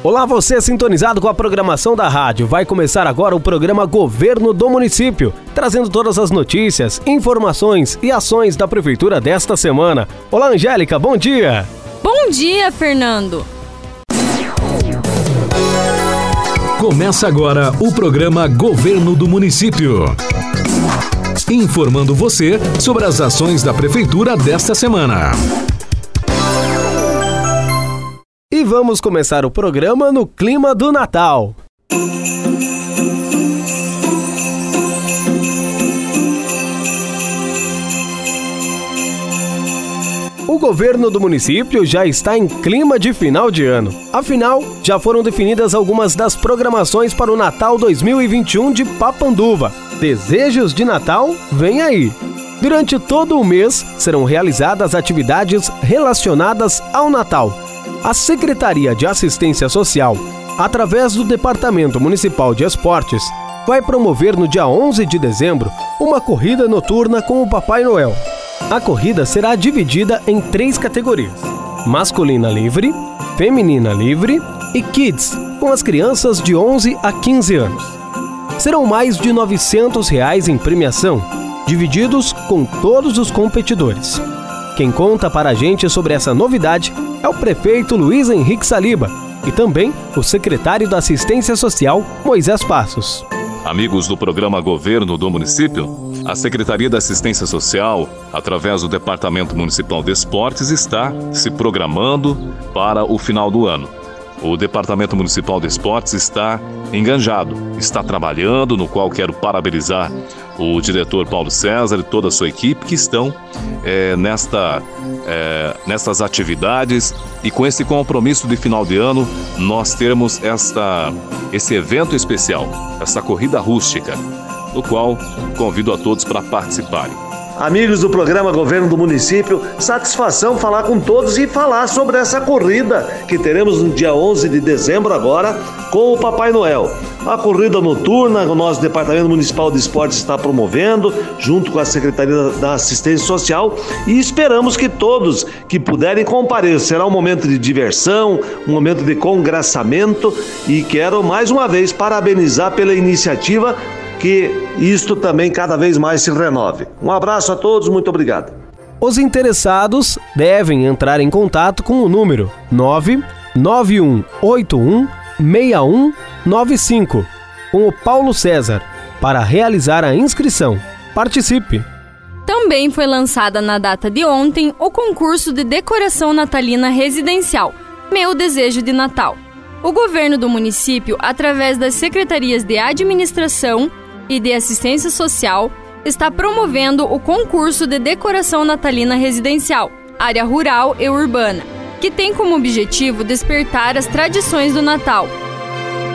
Olá, você sintonizado com a programação da rádio. Vai começar agora o programa Governo do Município, trazendo todas as notícias, informações e ações da prefeitura desta semana. Olá, Angélica, bom dia. Bom dia, Fernando. Começa agora o programa Governo do Município. Informando você sobre as ações da prefeitura desta semana. Vamos começar o programa no clima do Natal. O governo do município já está em clima de final de ano. Afinal, já foram definidas algumas das programações para o Natal 2021 de Papanduva. Desejos de Natal? Vem aí! Durante todo o mês serão realizadas atividades relacionadas ao Natal a Secretaria de Assistência Social, através do Departamento Municipal de Esportes, vai promover no dia 11 de dezembro uma corrida noturna com o Papai Noel. A corrida será dividida em três categorias: masculina livre, feminina livre e kids, com as crianças de 11 a 15 anos. Serão mais de 900 reais em premiação, divididos com todos os competidores. Quem conta para a gente sobre essa novidade é o prefeito Luiz Henrique Saliba e também o secretário da Assistência Social, Moisés Passos. Amigos do programa Governo do Município, a Secretaria da Assistência Social, através do Departamento Municipal de Esportes, está se programando para o final do ano. O Departamento Municipal de Esportes está enganjado, está trabalhando, no qual quero parabenizar o diretor Paulo César e toda a sua equipe que estão é, nesta, é, nessas atividades e com esse compromisso de final de ano nós temos esta, esse evento especial, essa corrida rústica, no qual convido a todos para participarem. Amigos do programa Governo do Município, satisfação falar com todos e falar sobre essa corrida que teremos no dia 11 de dezembro agora com o Papai Noel. A corrida noturna, o nosso Departamento Municipal de Esportes está promovendo, junto com a Secretaria da Assistência Social, e esperamos que todos que puderem comparecer. Será um momento de diversão, um momento de congraçamento, e quero mais uma vez parabenizar pela iniciativa que isto também cada vez mais se renove. Um abraço a todos, muito obrigado. Os interessados devem entrar em contato com o número 99181 6195 com o Paulo César para realizar a inscrição. Participe! Também foi lançada na data de ontem o concurso de decoração natalina residencial Meu Desejo de Natal. O governo do município, através das secretarias de administração, e de Assistência Social está promovendo o concurso de decoração natalina residencial, área rural e urbana, que tem como objetivo despertar as tradições do Natal,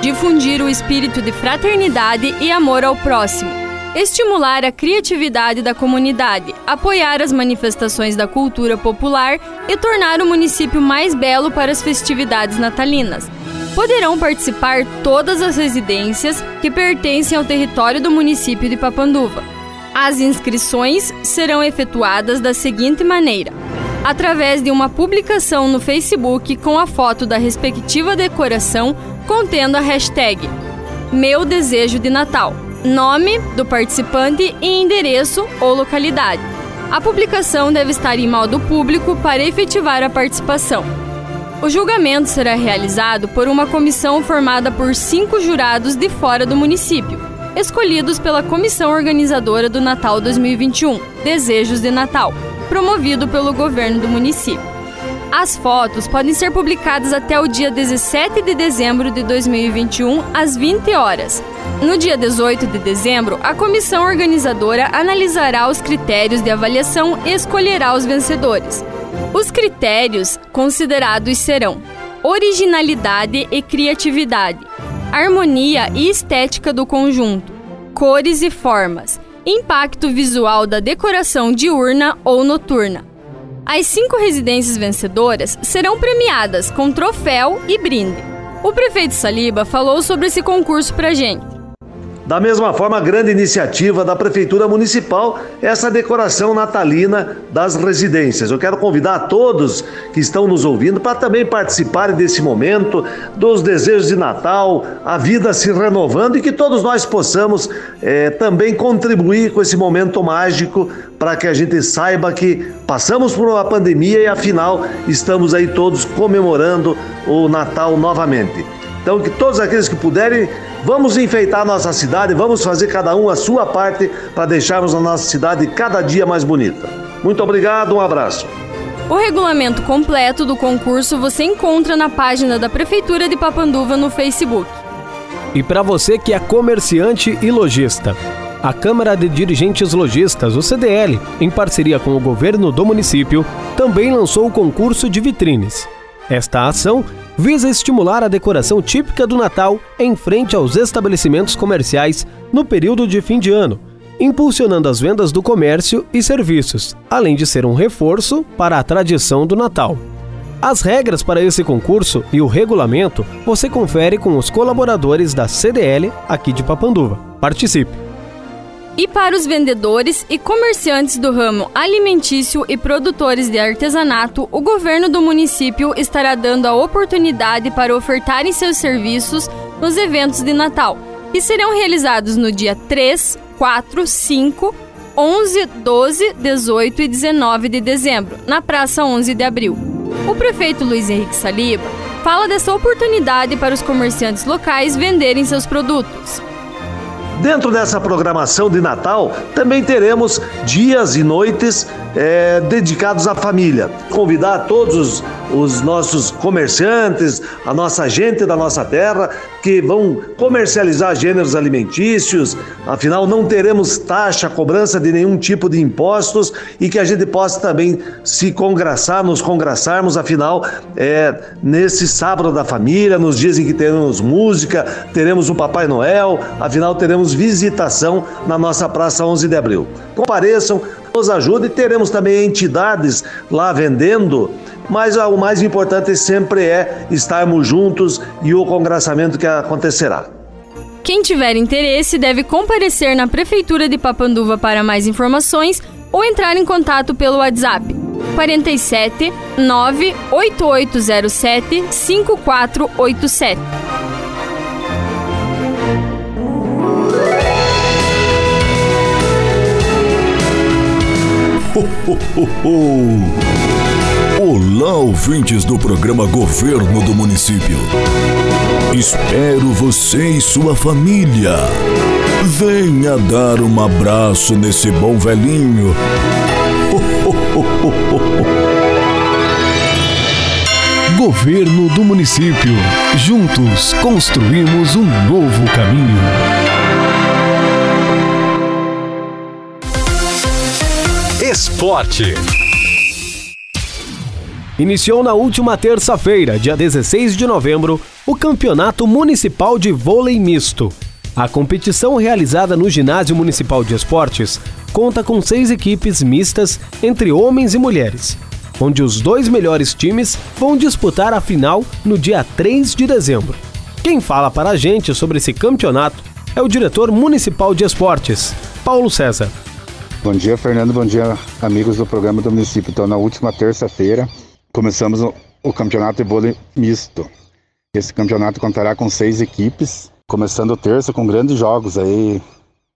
difundir o espírito de fraternidade e amor ao próximo, estimular a criatividade da comunidade, apoiar as manifestações da cultura popular e tornar o município mais belo para as festividades natalinas poderão participar todas as residências que pertencem ao território do município de Papanduva. As inscrições serão efetuadas da seguinte maneira: através de uma publicação no Facebook com a foto da respectiva decoração contendo a hashtag Meu Desejo de Natal, nome do participante e endereço ou localidade. A publicação deve estar em modo público para efetivar a participação. O julgamento será realizado por uma comissão formada por cinco jurados de fora do município, escolhidos pela comissão organizadora do Natal 2021, Desejos de Natal, promovido pelo governo do município. As fotos podem ser publicadas até o dia 17 de dezembro de 2021, às 20 horas. No dia 18 de dezembro, a comissão organizadora analisará os critérios de avaliação e escolherá os vencedores. Os critérios considerados serão originalidade e criatividade, harmonia e estética do conjunto, cores e formas, impacto visual da decoração diurna ou noturna. As cinco residências vencedoras serão premiadas com troféu e brinde. O prefeito Saliba falou sobre esse concurso pra gente. Da mesma forma, grande iniciativa da Prefeitura Municipal é essa decoração natalina das residências. Eu quero convidar a todos que estão nos ouvindo para também participarem desse momento, dos desejos de Natal, a vida se renovando e que todos nós possamos é, também contribuir com esse momento mágico para que a gente saiba que passamos por uma pandemia e afinal estamos aí todos comemorando o Natal novamente. Então, que todos aqueles que puderem Vamos enfeitar nossa cidade, vamos fazer cada um a sua parte para deixarmos a nossa cidade cada dia mais bonita. Muito obrigado, um abraço. O regulamento completo do concurso você encontra na página da Prefeitura de Papanduva no Facebook. E para você que é comerciante e lojista, a Câmara de Dirigentes Logistas, o CDL, em parceria com o governo do município, também lançou o concurso de vitrines. Esta ação visa estimular a decoração típica do Natal em frente aos estabelecimentos comerciais no período de fim de ano, impulsionando as vendas do comércio e serviços, além de ser um reforço para a tradição do Natal. As regras para esse concurso e o regulamento você confere com os colaboradores da CDL aqui de Papanduva. Participe! E para os vendedores e comerciantes do ramo alimentício e produtores de artesanato, o governo do município estará dando a oportunidade para ofertarem seus serviços nos eventos de Natal, que serão realizados no dia 3, 4, 5, 11, 12, 18 e 19 de dezembro, na Praça 11 de Abril. O prefeito Luiz Henrique Saliba fala dessa oportunidade para os comerciantes locais venderem seus produtos. Dentro dessa programação de Natal, também teremos dias e noites é, dedicados à família. Convidar todos os, os nossos comerciantes, a nossa gente da nossa terra, que vão comercializar gêneros alimentícios, afinal não teremos taxa, cobrança de nenhum tipo de impostos e que a gente possa também se congraçar, nos congraçarmos, afinal, é, nesse sábado da família, nos dias em que teremos música, teremos o Papai Noel, afinal teremos visitação na nossa Praça 11 de Abril. Compareçam, nos ajude e teremos também entidades lá vendendo, mas o mais importante sempre é estarmos juntos e o congraçamento que acontecerá. Quem tiver interesse deve comparecer na Prefeitura de Papanduva para mais informações ou entrar em contato pelo WhatsApp 47 98807 5487. Olá, ouvintes do programa Governo do Município. Espero você e sua família. Venha dar um abraço nesse bom velhinho. Governo do Município. Juntos construímos um novo caminho. Esporte. Iniciou na última terça-feira, dia 16 de novembro, o Campeonato Municipal de Vôlei Misto. A competição realizada no Ginásio Municipal de Esportes conta com seis equipes mistas entre homens e mulheres, onde os dois melhores times vão disputar a final no dia 3 de dezembro. Quem fala para a gente sobre esse campeonato é o diretor municipal de esportes, Paulo César. Bom dia, Fernando. Bom dia, amigos do programa do município. Então, na última terça-feira, começamos o, campeonato de vôlei misto. Esse campeonato contará com seis equipes, começando terça com grandes jogos aí.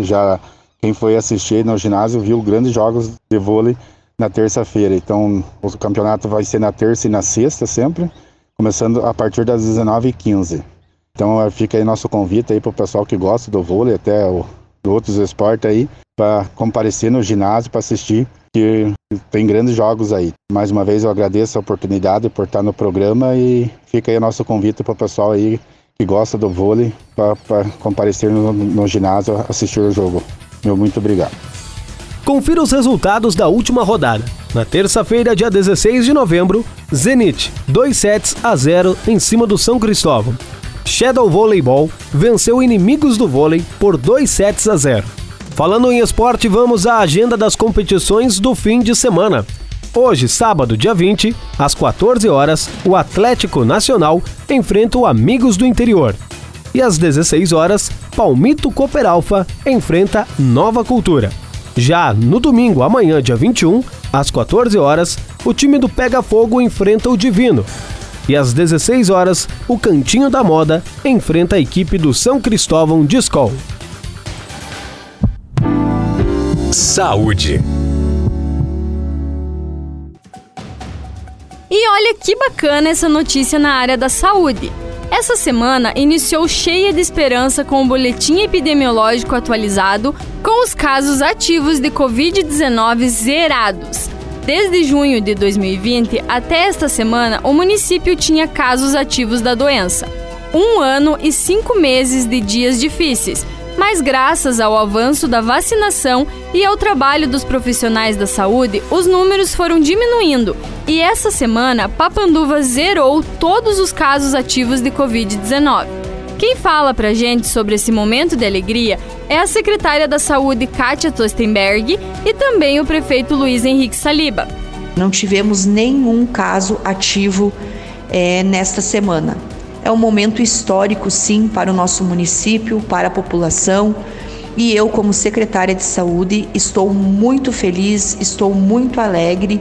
Já quem foi assistir no ginásio viu grandes jogos de vôlei na terça-feira. Então, o campeonato vai ser na terça e na sexta sempre, começando a partir das 19h15. Então, fica aí nosso convite aí para o pessoal que gosta do vôlei, até o, outros esportes aí, para comparecer no ginásio para assistir, que tem grandes jogos aí. Mais uma vez eu agradeço a oportunidade por estar no programa e fica aí o nosso convite para o pessoal aí que gosta do vôlei para comparecer no, no ginásio assistir o jogo. Meu muito obrigado. Confira os resultados da última rodada. Na terça-feira, dia 16 de novembro, Zenit 2 sets a 0 em cima do São Cristóvão. Shadow Voleibol venceu inimigos do vôlei por 2 sets a 0. Falando em esporte, vamos à agenda das competições do fim de semana. Hoje, sábado, dia 20, às 14 horas, o Atlético Nacional enfrenta o Amigos do Interior. E às 16 horas, Palmito Cooper Alfa enfrenta Nova Cultura. Já no domingo, amanhã, dia 21, às 14 horas, o time do Pega Fogo enfrenta o Divino. E às 16 horas, o Cantinho da Moda enfrenta a equipe do São Cristóvão de Skol. Saúde. E olha que bacana essa notícia na área da saúde. Essa semana iniciou cheia de esperança com o boletim epidemiológico atualizado com os casos ativos de Covid-19 zerados. Desde junho de 2020 até esta semana, o município tinha casos ativos da doença. Um ano e cinco meses de dias difíceis, mas graças ao avanço da vacinação e ao trabalho dos profissionais da saúde, os números foram diminuindo. E essa semana, Papanduva zerou todos os casos ativos de Covid-19. Quem fala pra gente sobre esse momento de alegria é a secretária da Saúde, Kátia Tostenberg, e também o prefeito Luiz Henrique Saliba. Não tivemos nenhum caso ativo é, nesta semana. É um momento histórico, sim, para o nosso município, para a população. E eu, como secretária de saúde, estou muito feliz, estou muito alegre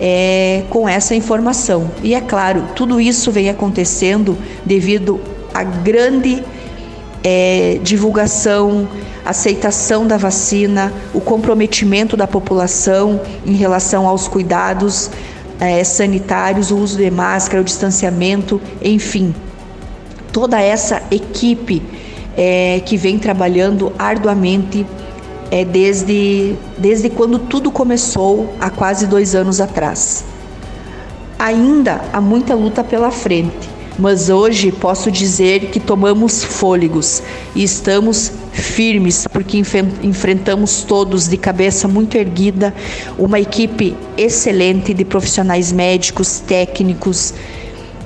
é, com essa informação. E é claro, tudo isso vem acontecendo devido à grande é, divulgação, aceitação da vacina, o comprometimento da população em relação aos cuidados é, sanitários, o uso de máscara, o distanciamento, enfim, toda essa equipe é, que vem trabalhando arduamente é, desde, desde quando tudo começou há quase dois anos atrás. Ainda há muita luta pela frente, mas hoje posso dizer que tomamos fôlegos e estamos firmes porque enfrentamos todos de cabeça muito erguida uma equipe excelente de profissionais médicos, técnicos,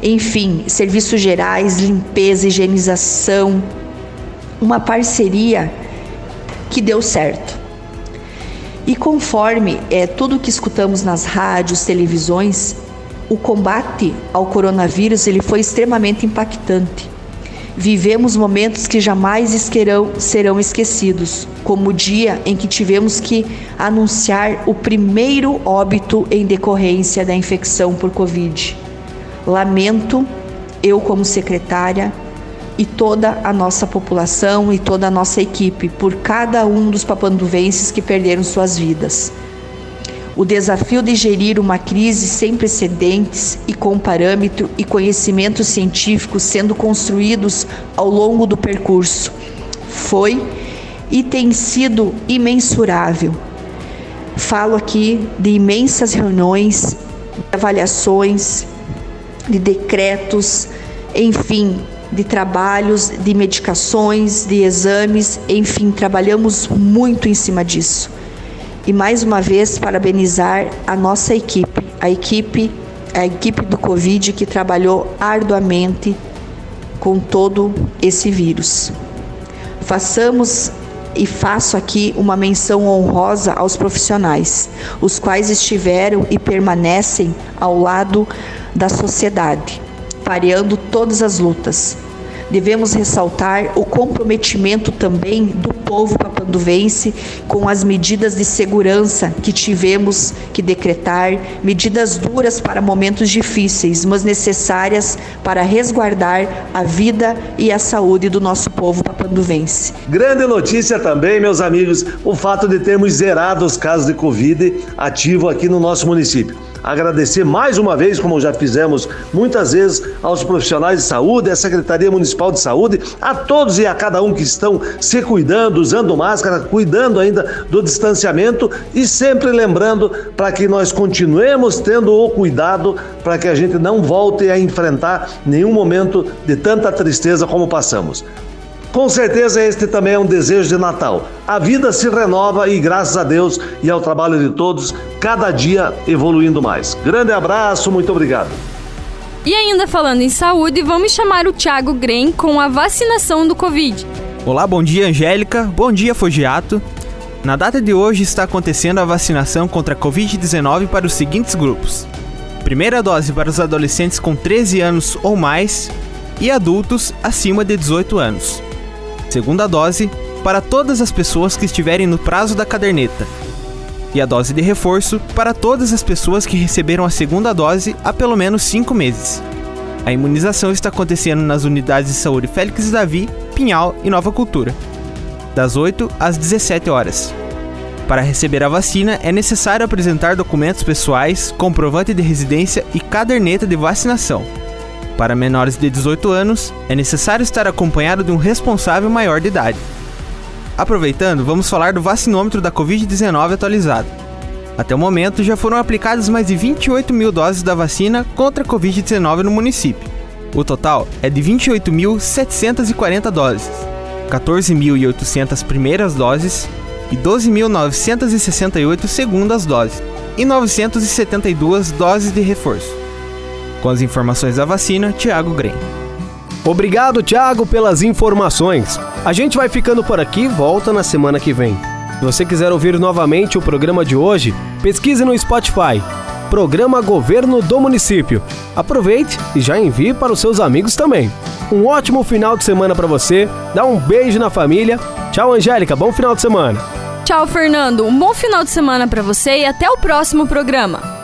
enfim, serviços gerais, limpeza, higienização, uma parceria que deu certo. E conforme é tudo que escutamos nas rádios, televisões, o combate ao coronavírus ele foi extremamente impactante. Vivemos momentos que jamais esquerão, serão esquecidos, como o dia em que tivemos que anunciar o primeiro óbito em decorrência da infecção por Covid. Lamento, eu como secretária e toda a nossa população e toda a nossa equipe, por cada um dos papanduvenses que perderam suas vidas. O desafio de gerir uma crise sem precedentes e com parâmetro e conhecimento científico sendo construídos ao longo do percurso foi e tem sido imensurável. Falo aqui de imensas reuniões, avaliações, de decretos, enfim, de trabalhos, de medicações, de exames, enfim, trabalhamos muito em cima disso. E mais uma vez parabenizar a nossa equipe, a equipe, a equipe do Covid que trabalhou arduamente com todo esse vírus. Façamos e faço aqui uma menção honrosa aos profissionais, os quais estiveram e permanecem ao lado da sociedade, pareando todas as lutas. Devemos ressaltar o comprometimento também do povo papanduvense com as medidas de segurança que tivemos que decretar, medidas duras para momentos difíceis, mas necessárias para resguardar a vida e a saúde do nosso povo papanduvense. Grande notícia também, meus amigos, o fato de termos zerado os casos de Covid ativo aqui no nosso município agradecer mais uma vez, como já fizemos muitas vezes, aos profissionais de saúde, à Secretaria Municipal de Saúde, a todos e a cada um que estão se cuidando, usando máscara, cuidando ainda do distanciamento e sempre lembrando para que nós continuemos tendo o cuidado para que a gente não volte a enfrentar nenhum momento de tanta tristeza como passamos. Com certeza este também é um desejo de Natal. A vida se renova e graças a Deus e ao trabalho de todos, cada dia evoluindo mais. Grande abraço, muito obrigado. E ainda falando em saúde, vamos chamar o Thiago Gren com a vacinação do Covid. Olá, bom dia Angélica, bom dia Fogiato. Na data de hoje está acontecendo a vacinação contra a Covid-19 para os seguintes grupos: primeira dose para os adolescentes com 13 anos ou mais e adultos acima de 18 anos. Segunda dose, para todas as pessoas que estiverem no prazo da caderneta, e a dose de reforço para todas as pessoas que receberam a segunda dose há pelo menos cinco meses. A imunização está acontecendo nas unidades de saúde Félix Davi, Pinhal e Nova Cultura, das 8 às 17 horas. Para receber a vacina, é necessário apresentar documentos pessoais, comprovante de residência e caderneta de vacinação. Para menores de 18 anos, é necessário estar acompanhado de um responsável maior de idade. Aproveitando, vamos falar do vacinômetro da Covid-19 atualizado. Até o momento, já foram aplicadas mais de 28 mil doses da vacina contra a Covid-19 no município. O total é de 28.740 doses, 14.800 primeiras doses e 12.968 segundas doses, e 972 doses de reforço. Com as informações da vacina, Tiago Grem. Obrigado, Thiago, pelas informações. A gente vai ficando por aqui e volta na semana que vem. Se você quiser ouvir novamente o programa de hoje, pesquise no Spotify. Programa Governo do Município. Aproveite e já envie para os seus amigos também. Um ótimo final de semana para você. Dá um beijo na família. Tchau, Angélica. Bom final de semana. Tchau, Fernando. Um bom final de semana para você e até o próximo programa.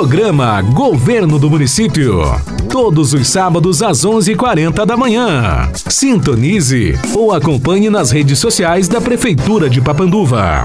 Programa Governo do Município. Todos os sábados às 11h40 da manhã. Sintonize ou acompanhe nas redes sociais da Prefeitura de Papanduva.